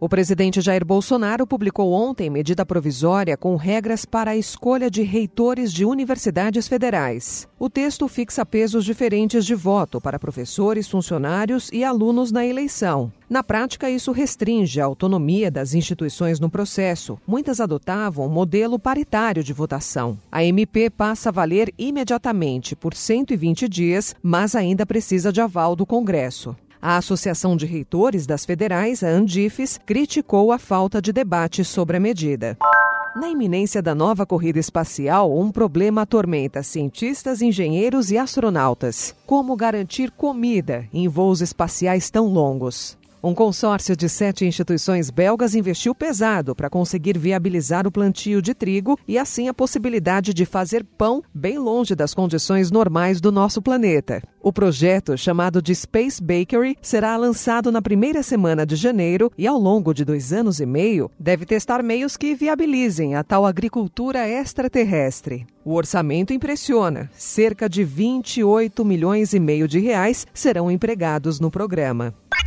O presidente Jair Bolsonaro publicou ontem medida provisória com regras para a escolha de reitores de universidades federais. O texto fixa pesos diferentes de voto para professores, funcionários e alunos na eleição. Na prática, isso restringe a autonomia das instituições no processo. Muitas adotavam um modelo paritário de votação. A MP passa a valer imediatamente por 120 dias, mas ainda precisa de aval do Congresso. A Associação de Reitores das Federais, a Andifes, criticou a falta de debate sobre a medida. Na iminência da nova corrida espacial, um problema atormenta cientistas, engenheiros e astronautas. Como garantir comida em voos espaciais tão longos? Um consórcio de sete instituições belgas investiu pesado para conseguir viabilizar o plantio de trigo e, assim, a possibilidade de fazer pão bem longe das condições normais do nosso planeta. O projeto, chamado de Space Bakery, será lançado na primeira semana de janeiro e, ao longo de dois anos e meio, deve testar meios que viabilizem a tal agricultura extraterrestre. O orçamento impressiona: cerca de 28 milhões e meio de reais serão empregados no programa.